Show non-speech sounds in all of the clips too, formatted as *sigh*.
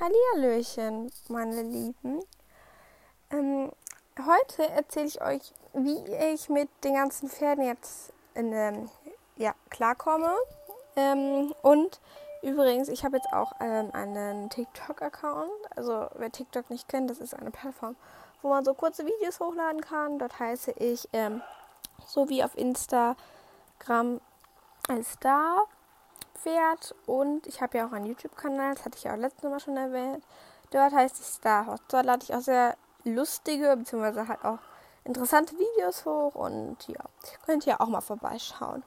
Hallihallöchen, meine Lieben. Ähm, heute erzähle ich euch, wie ich mit den ganzen Pferden jetzt in, ähm, ja, klarkomme. Ähm, und übrigens, ich habe jetzt auch ähm, einen TikTok-Account. Also wer TikTok nicht kennt, das ist eine Plattform, wo man so kurze Videos hochladen kann. Dort heiße ich ähm, so wie auf Instagram als Star Pferd und ich habe ja auch einen YouTube-Kanal, das hatte ich ja auch letztes Mal schon erwähnt. Dort heißt es Starhorse. Dort lade ich auch sehr lustige, beziehungsweise halt auch interessante Videos hoch und ja, könnt ihr auch mal vorbeischauen.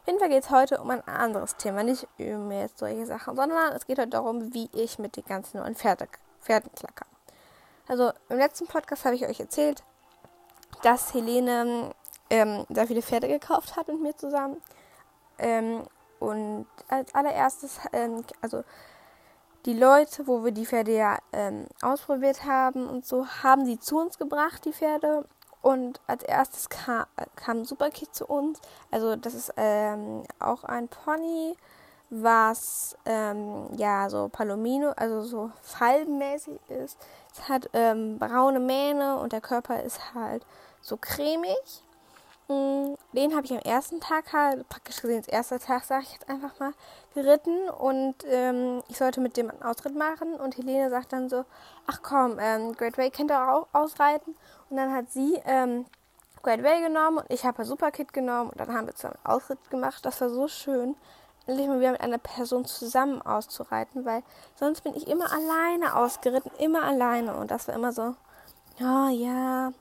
Auf jeden Fall geht es heute um ein anderes Thema, nicht um jetzt solche Sachen, sondern es geht heute darum, wie ich mit den ganzen neuen Pferde, Pferden klacker. Also im letzten Podcast habe ich euch erzählt, dass Helene ähm, sehr viele Pferde gekauft hat mit mir zusammen. Ähm, und als allererstes, ähm, also die Leute, wo wir die Pferde ja ähm, ausprobiert haben und so, haben die zu uns gebracht, die Pferde. Und als erstes kam, kam Superkid zu uns. Also das ist ähm, auch ein Pony, was ähm, ja so Palomino, also so falbenmäßig ist. Es hat ähm, braune Mähne und der Körper ist halt so cremig. Den habe ich am ersten Tag halt, praktisch gesehen, das erste Tag, sage ich jetzt einfach mal, geritten. Und ähm, ich sollte mit dem einen Ausritt machen. Und Helene sagt dann so, ach komm, ähm, Great Way kennt ihr auch ausreiten. Und dann hat sie ähm, Great Way genommen. Und ich habe Superkit genommen. Und dann haben wir zusammen einen Ausritt gemacht. Das war so schön, endlich mal wieder mit einer Person zusammen auszureiten, weil sonst bin ich immer alleine ausgeritten, immer alleine. Und das war immer so, oh, ja,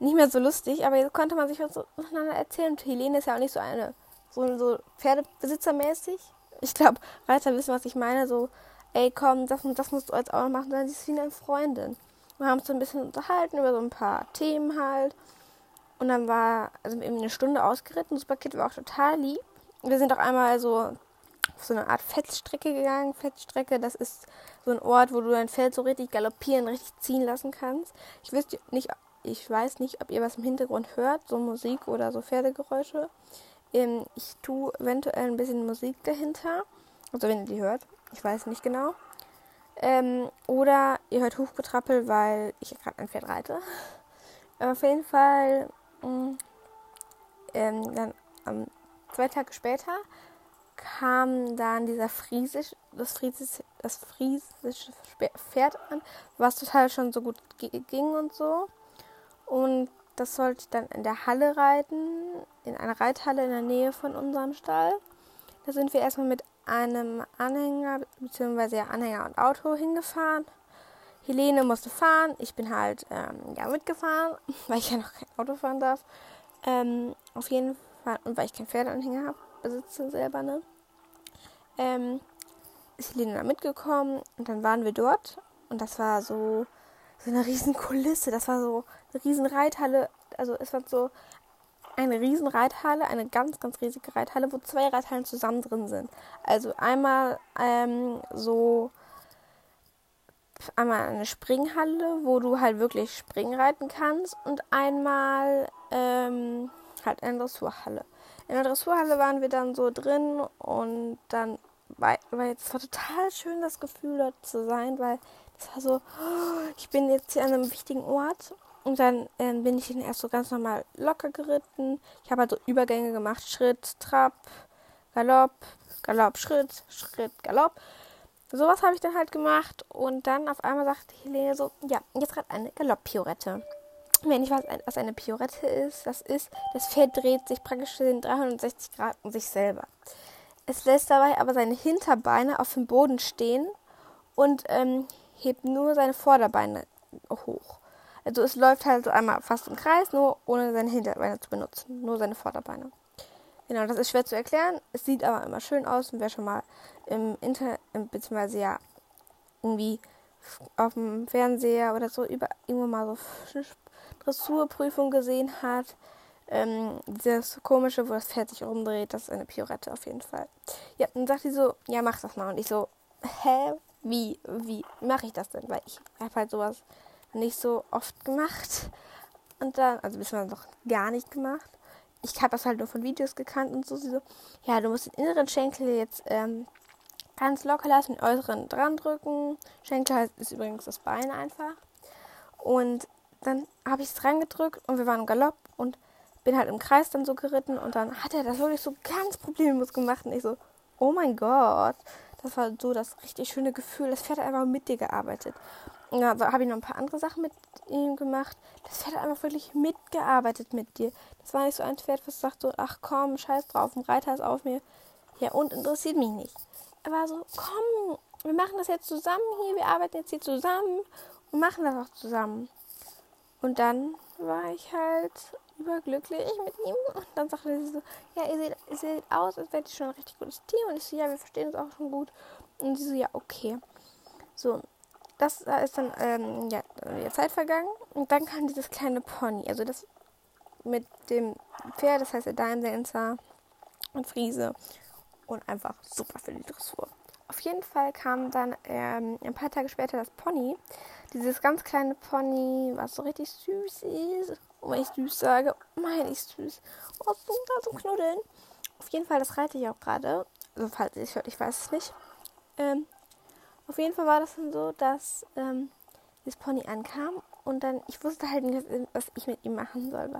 nicht mehr so lustig, aber jetzt konnte man sich was miteinander erzählen. Und Helene ist ja auch nicht so eine, so, so Pferdebesitzermäßig. Ich glaube, Reiter wissen, was ich meine. So, ey, komm, das, das musst du jetzt auch noch machen, sondern sie ist wie eine Freundin. Wir haben uns so ein bisschen unterhalten über so ein paar Themen halt. Und dann war, also eben eine Stunde ausgeritten. Das Paket war auch total lieb. Wir sind auch einmal so auf so eine Art Fettstrecke gegangen. Fettstrecke, das ist so ein Ort, wo du dein Feld so richtig galoppieren, richtig ziehen lassen kannst. Ich wüsste nicht, ich weiß nicht, ob ihr was im Hintergrund hört, so Musik oder so Pferdegeräusche. Ähm, ich tue eventuell ein bisschen Musik dahinter. Also wenn ihr die hört. Ich weiß nicht genau. Ähm, oder ihr hört Hufgetrappel, weil ich gerade ein Pferd reite. Aber *laughs* auf jeden Fall mm, ähm, dann ähm, zwei Tage später kam dann dieser friesisch, das friesische, das friesische Pferd an, was total schon so gut ging und so. Und das sollte ich dann in der Halle reiten, in einer Reithalle in der Nähe von unserem Stall. Da sind wir erstmal mit einem Anhänger, ja Anhänger und Auto hingefahren. Helene musste fahren, ich bin halt ähm, ja mitgefahren, *laughs* weil ich ja noch kein Auto fahren darf. Ähm, auf jeden Fall, und weil ich kein Pferdeanhänger habe, besitze selber, ne? Ähm, ist Helene da mitgekommen und dann waren wir dort und das war so so eine riesen Kulisse. Das war so eine riesen Reithalle. Also es war so eine riesen Reithalle, eine ganz, ganz riesige Reithalle, wo zwei Reithallen zusammen drin sind. Also einmal ähm, so einmal eine Springhalle, wo du halt wirklich Springen reiten kannst und einmal ähm, halt eine Dressurhalle. In der Dressurhalle waren wir dann so drin und dann war, war jetzt war total schön das Gefühl dort zu sein, weil es war so, ich bin jetzt hier an einem wichtigen Ort. Und dann äh, bin ich ihn erst so ganz normal locker geritten. Ich habe halt so Übergänge gemacht. Schritt, Trab, Galopp, Galopp, Schritt, Schritt, Galopp. Sowas habe ich dann halt gemacht. Und dann auf einmal sagte Helene so, ja, jetzt gerade eine Galopp-Piorette. Wenn ich weiß, was eine Piorette ist, das ist, das Pferd dreht sich praktisch in 360 Grad um sich selber. Es lässt dabei aber seine Hinterbeine auf dem Boden stehen und ähm, hebt nur seine Vorderbeine hoch. Also es läuft halt einmal fast im Kreis, nur ohne seine Hinterbeine zu benutzen. Nur seine Vorderbeine. Genau, das ist schwer zu erklären. Es sieht aber immer schön aus und wer schon mal im Internet, beziehungsweise ja, irgendwie auf dem Fernseher oder so über irgendwo mal so Dressurprüfung gesehen hat, ähm, dieses komische, wo das Pferd sich rumdreht, das ist eine Piorette auf jeden Fall. Ja, dann sagt sie so, ja, mach das mal. Und ich so, hä, wie, wie mache ich das denn? Weil ich habe halt sowas nicht so oft gemacht. Und dann, also bisher noch gar nicht gemacht. Ich habe das halt nur von Videos gekannt und so. Sie so, ja, du musst den inneren Schenkel jetzt ähm, Ganz locker lassen, den äußeren dran drücken. Schenkel ist übrigens das Bein einfach. Und dann habe ich es reingedrückt und wir waren im Galopp und bin halt im Kreis dann so geritten und dann hat er das wirklich so ganz problemlos gemacht und ich so, oh mein Gott. Das war so das richtig schöne Gefühl. Das Pferd hat einfach mit dir gearbeitet. Und dann habe ich noch ein paar andere Sachen mit ihm gemacht. Das Pferd hat einfach wirklich mitgearbeitet mit dir. Das war nicht so ein Pferd, was sagt so, ach komm, scheiß drauf, ein Reiter ist auf mir. Ja, und interessiert mich nicht. Er war so, komm, wir machen das jetzt zusammen hier, wir arbeiten jetzt hier zusammen und machen das auch zusammen. Und dann war ich halt überglücklich mit ihm. Und dann sagte sie so, ja, ihr seht, ihr seht aus, als seid ihr schon ein richtig gutes Team. Und ich so, ja, wir verstehen uns auch schon gut. Und sie so, ja, okay. So, das ist dann ähm, ja, Zeit vergangen. Und dann kam dieses kleine Pony. Also das mit dem Pferd, das heißt der Daimsenser und Friese. Und einfach super für die Dressur. Auf jeden Fall kam dann ähm, ein paar Tage später das Pony. Dieses ganz kleine Pony, was so richtig süß ist. Und wenn ich süß sage, meine ich süß. Oh, so da zum Knuddeln. Auf jeden Fall, das reite ich auch gerade. Also falls es hört, ich weiß es nicht. Ähm, auf jeden Fall war das dann so, dass ähm, das Pony ankam und dann, ich wusste halt nicht, was ich mit ihm machen soll.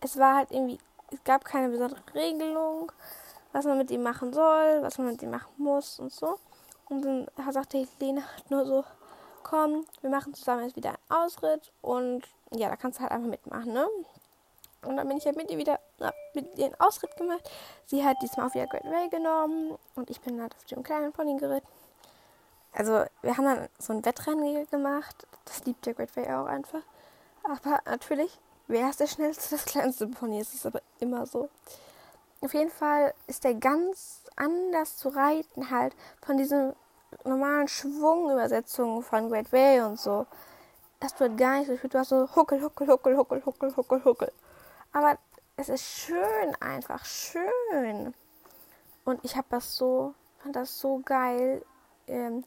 Es war halt irgendwie, es gab keine besondere Regelung was man mit ihm machen soll, was man mit ihm machen muss und so. Und dann sagte Helene halt nur so, komm, wir machen zusammen jetzt wieder einen Ausritt und ja, da kannst du halt einfach mitmachen, ne? Und dann bin ich halt mit ihr wieder, na, mit ihr einen Ausritt gemacht. Sie hat diesmal auf ihr Great Way genommen und ich bin halt auf dem kleinen Pony geritten. Also, wir haben dann so ein Wettrennen gemacht. Das liebt der Great Way auch einfach. Aber natürlich, wer ist der schnellste, das kleinste Pony? Es ist aber immer so. Auf jeden Fall ist der ganz anders zu reiten halt von diesen normalen Schwungübersetzungen von Great Way und so. Das wird gar nicht so viel. Du hast so Huckel, Huckel, Huckel, Huckel, Huckel, Huckel, Huckel. Aber es ist schön, einfach schön. Und ich habe das so, fand das so geil, ähm,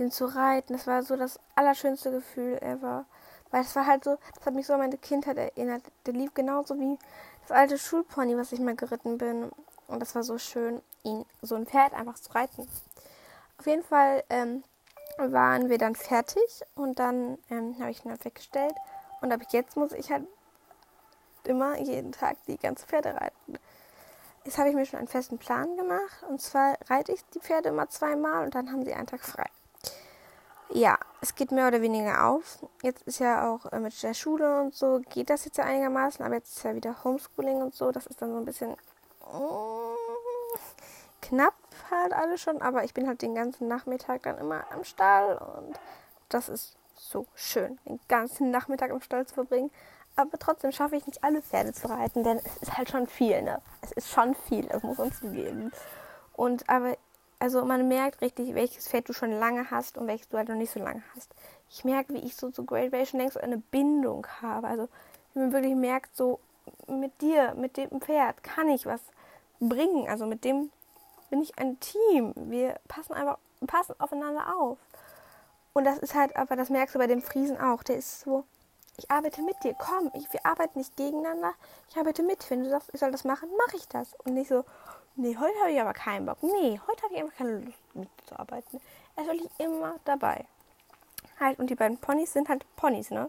den zu reiten. Das war so das allerschönste Gefühl ever. Weil es war halt so, das hat mich so an meine Kindheit erinnert. Der lief genauso wie das alte Schulpony, was ich mal geritten bin. Und das war so schön, ihn so ein Pferd einfach zu reiten. Auf jeden Fall ähm, waren wir dann fertig und dann ähm, habe ich ihn halt weggestellt. Und ab jetzt muss ich halt immer jeden Tag die ganze Pferde reiten. Jetzt habe ich mir schon einen festen Plan gemacht. Und zwar reite ich die Pferde immer zweimal und dann haben sie einen Tag frei ja, es geht mehr oder weniger auf. Jetzt ist ja auch äh, mit der Schule und so, geht das jetzt ja einigermaßen, aber jetzt ist ja wieder Homeschooling und so. Das ist dann so ein bisschen mm, knapp halt alles schon, aber ich bin halt den ganzen Nachmittag dann immer am Stall und das ist so schön, den ganzen Nachmittag im Stall zu verbringen. Aber trotzdem schaffe ich nicht alle Pferde zu reiten, denn es ist halt schon viel, ne? Es ist schon viel, das muss man zugeben. Und aber also man merkt richtig, welches Pferd du schon lange hast und welches du halt noch nicht so lange hast. Ich merke, wie ich so zu Great Way schon längst eine Bindung habe. Also wie man wirklich merkt, so mit dir, mit dem Pferd kann ich was bringen. Also mit dem bin ich ein Team. Wir passen einfach, passen aufeinander auf. Und das ist halt, aber das merkst du bei dem Friesen auch. Der ist so, ich arbeite mit dir, komm, ich, wir arbeiten nicht gegeneinander, ich arbeite mit. Wenn du sagst, ich soll das machen, mache ich das. Und nicht so, Nee, heute habe ich aber keinen Bock. Nee, heute habe ich einfach keine Lust mitzuarbeiten. Er ist wirklich immer dabei. Halt, und die beiden Ponys sind halt Ponys, ne?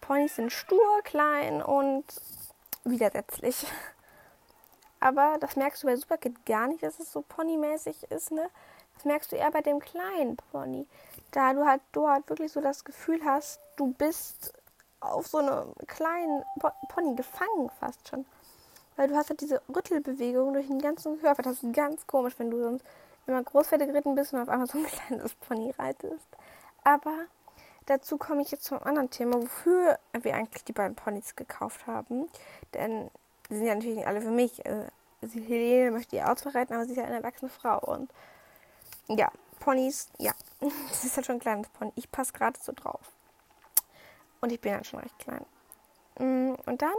Ponys sind stur, klein und widersetzlich. *laughs* Aber das merkst du bei Superkid gar nicht, dass es so ponymäßig ist, ne? Das merkst du eher bei dem kleinen Pony. Da du halt, du halt wirklich so das Gefühl hast, du bist auf so einem kleinen Pony gefangen fast schon. Weil du hast halt diese Rüttelbewegung durch den ganzen Körper. Das ist ganz komisch, wenn du sonst immer Großpferde geritten bist und auf einmal so ein *laughs* kleines Pony reitest. Aber dazu komme ich jetzt zum anderen Thema, wofür wir eigentlich die beiden Ponys gekauft haben. Denn die sind ja natürlich nicht alle für mich. Also, Helene möchte ihr Auto reiten, aber sie ist ja eine erwachsene Frau. Und ja, Ponys, ja, *laughs* das ist halt schon ein kleines Pony. Ich passe gerade so drauf. Und ich bin halt schon recht klein. Mm, und dann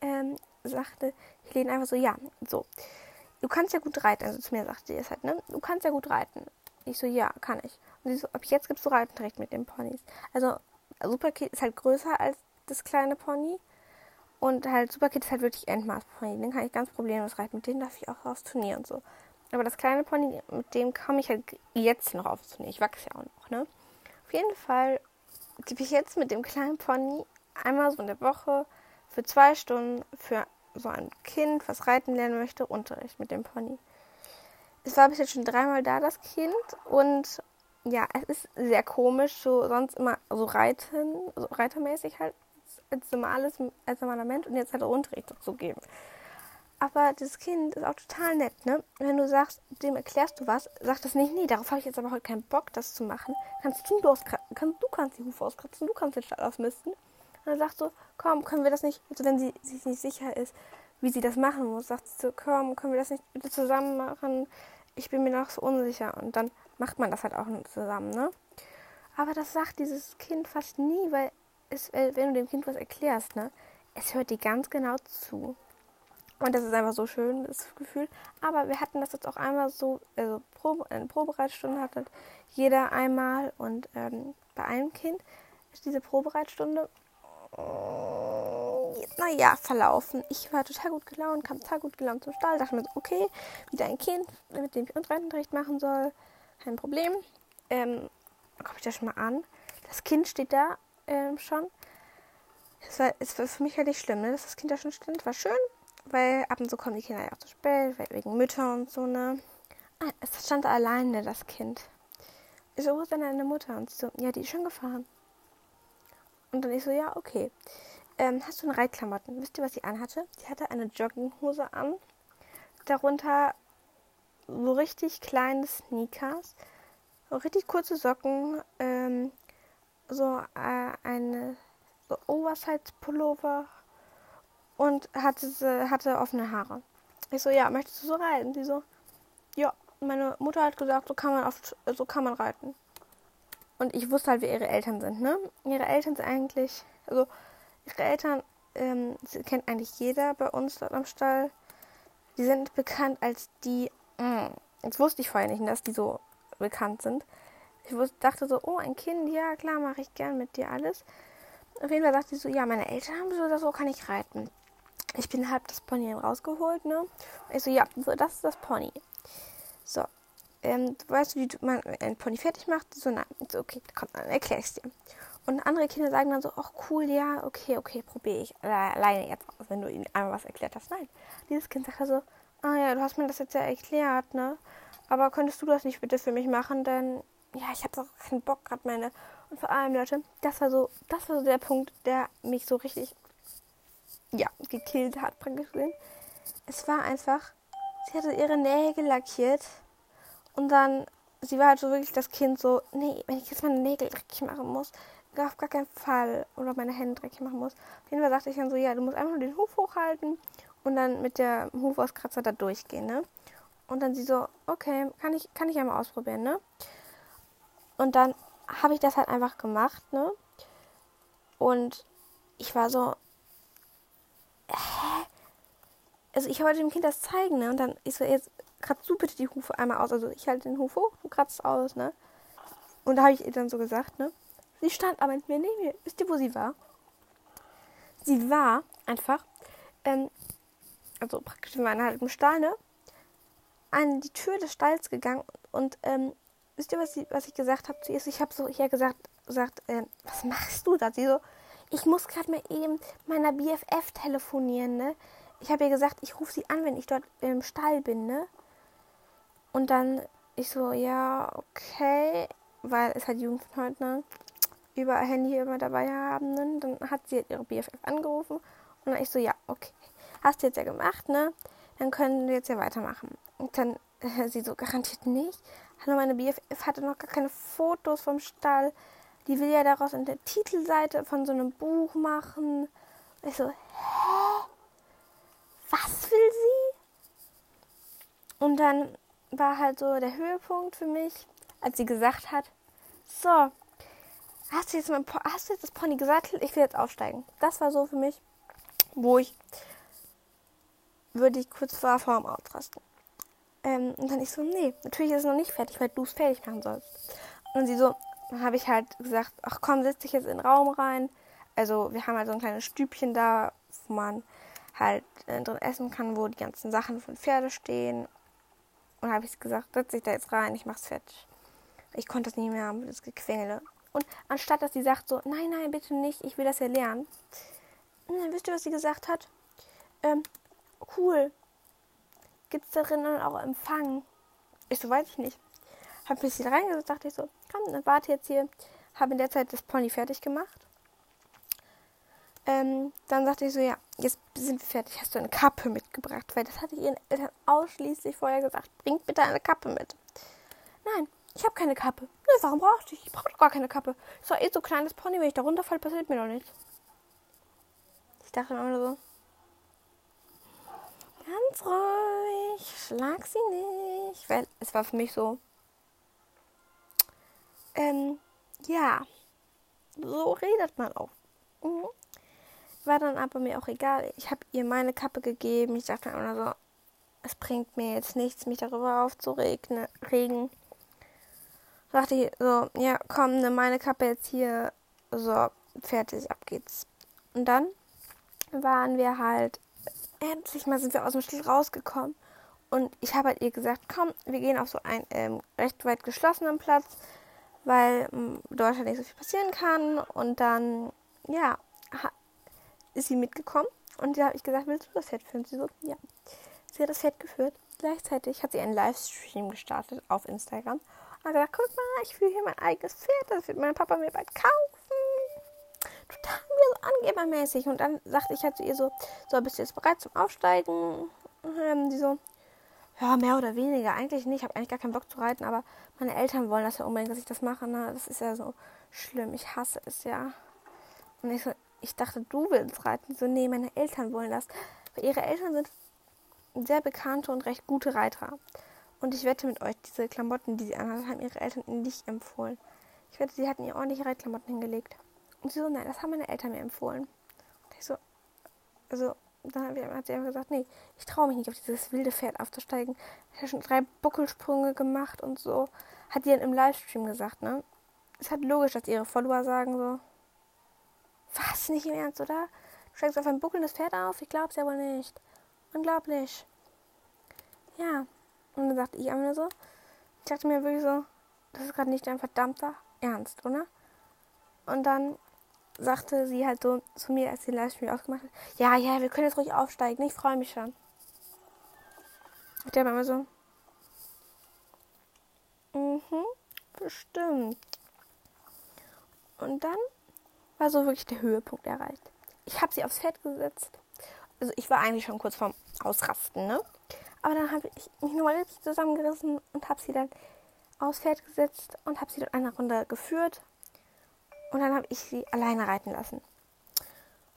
ähm, sagte Helene einfach so, ja, so, du kannst ja gut reiten. Also zu mir sagte sie es halt, ne? Du kannst ja gut reiten. Ich so, ja, kann ich. Und sie so, ab jetzt gibst du Reitenrecht mit den Ponys. Also Superkid ist halt größer als das kleine Pony. Und halt Superkid ist halt wirklich Endmaß-Pony. Den kann ich ganz problemlos reiten. Mit denen darf ich auch aufs Turnier und so. Aber das kleine Pony, mit dem komme ich halt jetzt noch aufzunehmen. Ich wachse ja auch noch, ne? Auf jeden Fall gebe ich jetzt mit dem kleinen Pony einmal so in der Woche für zwei Stunden für so ein Kind, was reiten lernen möchte, Unterricht mit dem Pony. Es war bis jetzt schon dreimal da, das Kind. Und ja, es ist sehr komisch, so sonst immer so reiten, so reitermäßig halt, als, normales, als normaler Mensch und jetzt halt Unterricht dazu geben. Aber das Kind ist auch total nett, ne? Wenn du sagst, dem erklärst du was, sagt das nicht, nee, darauf habe ich jetzt aber heute keinen Bock, das zu machen. Kannst du, auskratzen, kannst, du kannst die Hufe auskratzen, du kannst den Stall ausmisten. Und sagst du, komm, können wir das nicht, also wenn sie sich nicht sicher ist, wie sie das machen muss, sagt sie so, komm, können wir das nicht bitte zusammen machen? Ich bin mir noch so unsicher. Und dann macht man das halt auch zusammen, ne? Aber das sagt dieses Kind fast nie, weil es, wenn du dem Kind was erklärst, ne, es hört dir ganz genau zu. Und das ist einfach so schön, das Gefühl. Aber wir hatten das jetzt auch einmal so, also Probe, eine Probereitstunde hatte jeder einmal. Und ähm, bei einem Kind ist diese Probereitstunde, äh, naja, verlaufen. Ich war total gut gelaunt, kam total gut gelaunt zum Stall. Dachte mir so, okay, wieder ein Kind, mit dem ich Unterricht machen soll. Kein Problem. Ähm, gucke ich das schon mal an. Das Kind steht da ähm, schon. Es war, war für mich halt nicht schlimm, ne, dass das Kind da schon stand. War schön, weil ab und zu kommen die Kinder ja auch zu spät, wegen Mütter und so, ne? Ah, es stand alleine, das Kind. Ich so, wo ist denn deine Mutter? Und so, ja, die ist schon gefahren. Und dann ich so, ja, okay. Ähm, hast du eine Reitklamotten? Wisst ihr, was sie anhatte? Sie hatte eine Jogginghose an. Darunter so richtig kleine Sneakers. So richtig kurze Socken. Ähm, so äh, eine so Oversize-Pullover und hatte, hatte offene Haare. Ich so, ja, möchtest du so reiten? Sie so, ja. Meine Mutter hat gesagt, so kann man oft, so kann man reiten. Und ich wusste halt, wer ihre Eltern sind, ne? Ihre Eltern sind eigentlich, also ihre Eltern ähm, kennt eigentlich jeder bei uns dort am Stall. Die sind bekannt als die, mh, hm, jetzt wusste ich vorher nicht, dass die so bekannt sind. Ich wusste, dachte so, oh, ein Kind, ja klar, mache ich gern mit dir alles. Auf jeden Fall sagte sie so, ja, meine Eltern haben so oder so, kann ich reiten ich bin halb das Pony rausgeholt, ne? Ich so, ja, so, das ist das Pony. So, ähm, weißt du, wie man ein Pony fertig macht? So, nein. So, okay, komm, dann erkläre ich dir. Und andere Kinder sagen dann so, ach cool, ja, okay, okay, probiere ich alleine jetzt aus, wenn du ihnen einmal was erklärt hast. Nein, dieses Kind sagt so, ah ja, du hast mir das jetzt ja erklärt, ne? Aber könntest du das nicht bitte für mich machen? Denn, ja, ich habe auch keinen Bock gerade meine. Und vor allem, Leute, das war so, das war so der Punkt, der mich so richtig ja, gekillt hat praktisch gesehen. Es war einfach, sie hatte ihre Nägel lackiert und dann, sie war halt so wirklich das Kind so, nee, wenn ich jetzt meine Nägel dreckig machen muss, auf gar keinen Fall, oder meine Hände dreckig machen muss. Auf jeden Fall sagte ich dann so, ja, du musst einfach nur den Huf hochhalten und dann mit der Hufauskratzer da durchgehen, ne? Und dann sie so, okay, kann ich, kann ich einmal ausprobieren, ne? Und dann habe ich das halt einfach gemacht, ne? Und ich war so, hä? Also ich wollte dem Kind das zeigen, ne? Und dann ist so, jetzt kratzt du bitte die Hufe einmal aus. Also ich halte den Huf hoch, du kratzt aus, ne? Und da habe ich ihr dann so gesagt, ne? Sie stand aber mit mir neben mir. Wisst ihr, wo sie war? Sie war einfach, ähm, also praktisch in meinem halben Stall, ne? An die Tür des Stalls gegangen und, ähm, wisst ihr, was, sie, was ich gesagt habe zu ihr? Ich habe so hier gesagt, gesagt, ähm, was machst du da? Sie so, ich muss gerade mal eben meiner BFF telefonieren, ne? Ich habe ihr gesagt, ich rufe sie an, wenn ich dort im Stall bin, ne? Und dann ich so, ja, okay, weil es halt Jugend von heute, ne? Über Handy immer dabei haben, ne? Dann hat sie halt ihre BFF angerufen und dann ich so, ja, okay, hast du jetzt ja gemacht, ne? Dann können wir jetzt ja weitermachen. Und dann äh, sie so, garantiert nicht. Hallo, meine BFF hatte noch gar keine Fotos vom Stall die will ja daraus in der Titelseite von so einem Buch machen. ich so, hä? Was will sie? Und dann war halt so der Höhepunkt für mich, als sie gesagt hat, so, hast du jetzt, mein, hast du jetzt das Pony gesattelt? Ich will jetzt aufsteigen. Das war so für mich, wo ich würde ich kurz vor vorm Ausrasten. Ähm, und dann ich so, nee, natürlich ist es noch nicht fertig, weil du es fertig machen sollst. Und sie so, dann habe ich halt gesagt, ach komm, setz dich jetzt in den Raum rein. Also wir haben halt so ein kleines Stübchen da, wo man halt äh, drin essen kann, wo die ganzen Sachen von Pferde stehen. Und habe ich gesagt, setz dich da jetzt rein, ich mach's fertig. Ich konnte das nicht mehr haben, das Gequengele. Und anstatt dass sie sagt so, nein, nein, bitte nicht, ich will das ja lernen. Dann wisst ihr, was sie gesagt hat? Ähm, cool. Gibt's darin dann auch Empfang? Ich so, weiß ich nicht. Hab ein bisschen reingesetzt, dachte ich so, komm, dann warte jetzt hier. Habe in der Zeit das Pony fertig gemacht. Ähm, dann sagte ich so, ja, jetzt sind wir fertig. Hast du eine Kappe mitgebracht? Weil das hatte ich ihren Eltern ausschließlich vorher gesagt. Bringt bitte eine Kappe mit. Nein, ich habe keine Kappe. Nö, warum brauchte ich? Ich brauche doch gar keine Kappe. Ist doch eh so kleines Pony. Wenn ich da runterfalle, passiert mir doch nichts. Ich dachte mir immer so, ganz ruhig, schlag sie nicht. Weil es war für mich so, ähm, ja, so redet man auch. Mhm. War dann aber mir auch egal. Ich habe ihr meine Kappe gegeben. Ich dachte immer so, es bringt mir jetzt nichts, mich darüber aufzuregen. Regen. Dachte ich so, ja, komm, nimm meine Kappe jetzt hier. So, fertig, ab geht's. Und dann waren wir halt, endlich mal sind wir aus dem Stil rausgekommen. Und ich habe halt ihr gesagt, komm, wir gehen auf so einen ähm, recht weit geschlossenen Platz weil ähm, dort halt nicht so viel passieren kann. Und dann, ja, ist sie mitgekommen und da habe ich gesagt, willst du das Set führen? Sie so, ja. Sie hat das Set geführt. Gleichzeitig hat sie einen Livestream gestartet auf Instagram und hat gesagt, guck mal, ich führe hier mein eigenes Pferd, das wird mein Papa mir bald kaufen. Total mir so angebermäßig. Und dann sagte ich halt zu ihr so, so, bist du jetzt bereit zum Aufsteigen? Und sie so, ja, mehr oder weniger. Eigentlich nicht. Ich habe eigentlich gar keinen Bock zu reiten, aber meine Eltern wollen das ja unbedingt, dass ich das mache. Ne? Das ist ja so schlimm. Ich hasse es ja. Und ich so, ich dachte, du willst reiten. So, nee, meine Eltern wollen das. Weil ihre Eltern sind sehr bekannte und recht gute Reiter. Und ich wette mit euch, diese Klamotten, die sie anhat, haben ihre Eltern ihnen nicht empfohlen. Ich wette, sie hatten ihr ordentliche Reitklamotten hingelegt. Und sie so, nein, das haben meine Eltern mir empfohlen. Und ich so, also dann hat sie einfach gesagt, nee, ich traue mich nicht auf dieses wilde Pferd aufzusteigen. Ich habe schon drei Buckelsprünge gemacht und so. Hat die dann im Livestream gesagt, ne? Ist halt logisch, dass ihre Follower sagen so, was, nicht im Ernst, oder? Du steigst auf ein buckelndes Pferd auf? Ich glaub's ja wohl nicht. Unglaublich. Ja. Und dann sagte ich einfach so, ich dachte mir wirklich so, das ist gerade nicht dein verdammter Ernst, oder? Und dann sagte sie halt so zu mir, als sie den Livestream ausgemacht hat, ja, ja, wir können jetzt ruhig aufsteigen, ich freue mich schon. Und der war immer so, mhm, bestimmt. Und dann war so wirklich der Höhepunkt erreicht. Ich habe sie aufs Pferd gesetzt. Also ich war eigentlich schon kurz vorm Ausrasten, ne? Aber dann habe ich mich nur mal zusammengerissen und habe sie dann aufs Pferd gesetzt und habe sie dann eine Runde geführt und dann habe ich sie alleine reiten lassen.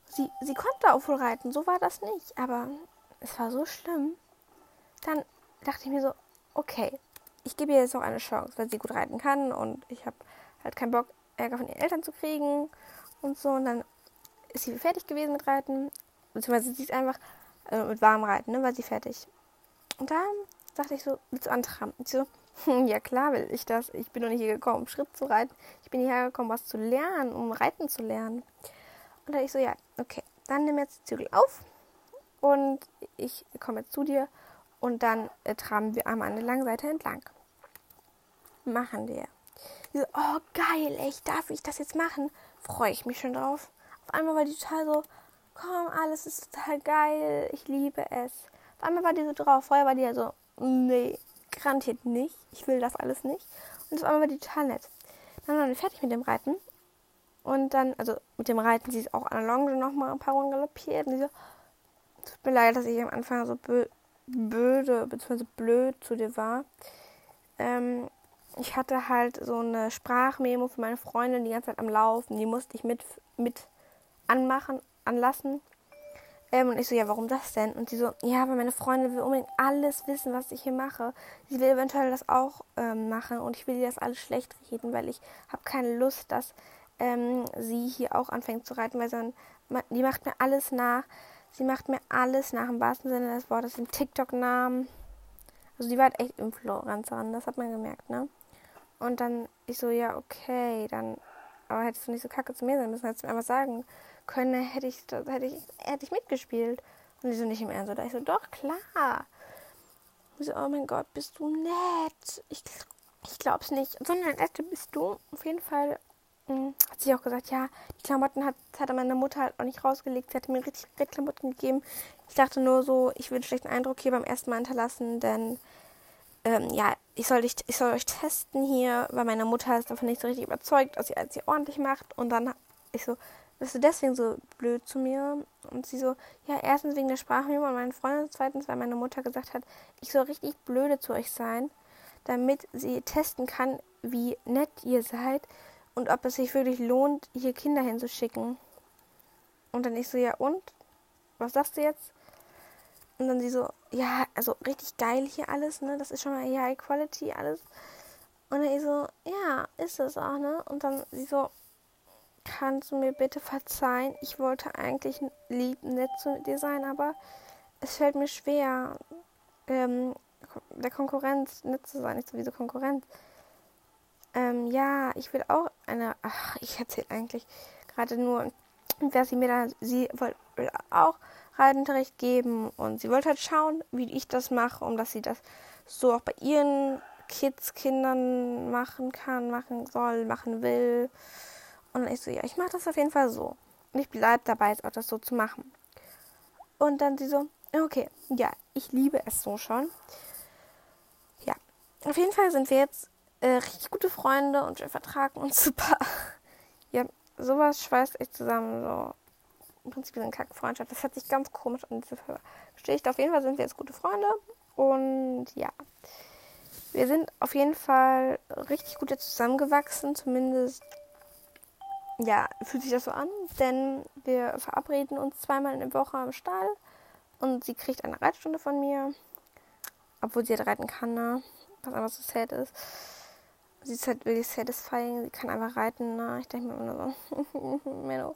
Sie, sie konnte auch wohl reiten, so war das nicht. Aber es war so schlimm. Dann dachte ich mir so, okay, ich gebe ihr jetzt noch eine Chance, weil sie gut reiten kann und ich habe halt keinen Bock, Ärger von ihren Eltern zu kriegen und so. Und dann ist sie fertig gewesen mit Reiten, beziehungsweise sie ist einfach äh, mit warmem Reiten, ne, war sie fertig. Und dann dachte ich so, willst du antraben? Und sie so, *laughs* Ja, klar will ich das. Ich bin doch nicht hier gekommen, um Schritt zu reiten. Ich bin hierher gekommen, was zu lernen, um reiten zu lernen. Und da ich so, ja, okay, dann nimm jetzt die Zügel auf und ich komme jetzt zu dir und dann äh, traben wir einmal an der langen Seite entlang. Machen wir. So, oh geil, echt, darf ich das jetzt machen? Freue ich mich schon drauf. Auf einmal war die total so, komm, alles ist total geil, ich liebe es. Auf einmal war die so drauf, vorher war die ja so, nee, garantiert nicht. Ich will das alles nicht. Und das war aber total nett. Dann waren wir fertig mit dem Reiten. Und dann, also mit dem Reiten, sie ist auch an der Longe nochmal ein paar Runden galoppiert. Und sie so, tut mir leid, dass ich am Anfang so bö böde bzw. blöd zu dir war. Ähm, ich hatte halt so eine Sprachmemo für meine Freundin die ganze Zeit am Laufen. Die musste ich mit, mit anmachen, anlassen. Ähm, und ich so, ja, warum das denn? Und sie so, ja, weil meine Freundin will unbedingt alles wissen, was ich hier mache. Sie will eventuell das auch ähm, machen und ich will ihr das alles schlecht reden, weil ich habe keine Lust, dass ähm, sie hier auch anfängt zu reiten, weil dann, die macht mir alles nach. Sie macht mir alles nach im wahrsten Sinne des Wortes, den TikTok-Namen. Also die war halt echt Influencerin, das hat man gemerkt, ne? Und dann ich so, ja, okay, dann, aber hättest du nicht so kacke zu mir sein müssen, hättest du mir einfach sagen können, hätte ich, hätte ich, hätte ich mitgespielt. Und die so nicht im Ernst. Oder ich so, doch, klar. Und so, oh mein Gott, bist du nett. Ich, ich glaub's nicht. Sondern nett bist du. Auf jeden Fall hm, hat sie auch gesagt, ja, die Klamotten hat, hat meine Mutter halt auch nicht rausgelegt. Sie hatte mir richtig Klamotten gegeben. Ich dachte nur so, ich will einen schlechten Eindruck hier beim ersten Mal hinterlassen, denn ähm, ja, ich soll, dich, ich soll euch testen hier, weil meine Mutter ist davon nicht so richtig überzeugt, dass sie alles hier ordentlich macht. Und dann ich so, bist du deswegen so blöd zu mir? Und sie so, ja, erstens wegen der Sprachmemo und meinen Freunden, zweitens, weil meine Mutter gesagt hat, ich soll richtig blöde zu euch sein, damit sie testen kann, wie nett ihr seid und ob es sich wirklich lohnt, hier Kinder hinzuschicken. Und dann ich so, ja und? Was sagst du jetzt? Und dann sie so, ja, also richtig geil hier alles, ne? Das ist schon mal hier High Quality alles. Und dann ich so, ja, ist es auch, ne? Und dann sie so, kannst du mir bitte verzeihen? Ich wollte eigentlich lieb, nett zu dir sein, aber es fällt mir schwer, ähm, der Konkurrenz nett zu sein. Ich sowieso Konkurrenz. Ähm, ja, ich will auch eine. Ach, ich erzähle eigentlich gerade nur, wer sie mir dann. Sie wollte auch Reitunterricht geben und sie wollte halt schauen, wie ich das mache, um dass sie das so auch bei ihren Kids, Kindern machen kann, machen soll, machen will. Und ich so, ja, ich mache das auf jeden Fall so. Und ich bleibe dabei, auch das so zu machen. Und dann sie so, okay, ja, ich liebe es so schon. Ja, auf jeden Fall sind wir jetzt äh, richtig gute Freunde und wir vertragen uns *laughs* super. ja, sowas schweißt echt zusammen. So im Prinzip eine Kackfreundschaft. Das hat sich ganz komisch an diese Geschichte. Auf jeden Fall sind wir jetzt gute Freunde. Und ja, wir sind auf jeden Fall richtig gut jetzt zusammengewachsen. Zumindest, ja, fühlt sich das so an. Denn wir verabreden uns zweimal in der Woche am Stall. Und sie kriegt eine Reitstunde von mir. Obwohl sie halt reiten kann, ne? Was einfach so sad ist. Sie ist halt wirklich satisfying. Sie kann einfach reiten, ne? Ich denke mir immer so, *laughs* Menno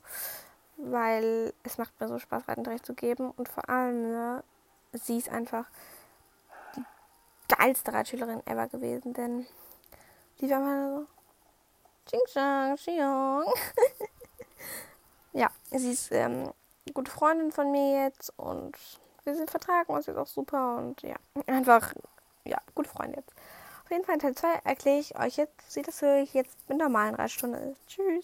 weil es macht mir so Spaß, Reitenunterricht zu geben und vor allem, ne, sie ist einfach die geilste Reitschülerin ever gewesen, denn sie war mal so Ching Chang, Xiong. *laughs* ja, sie ist ähm, gute Freundin von mir jetzt und wir sind vertragen uns jetzt auch super und ja, einfach, ja, gute Freunde jetzt. Auf jeden Fall in Teil 2 erkläre ich euch jetzt, wie das höre ich jetzt mit normalen Reitstunde ist. Tschüss.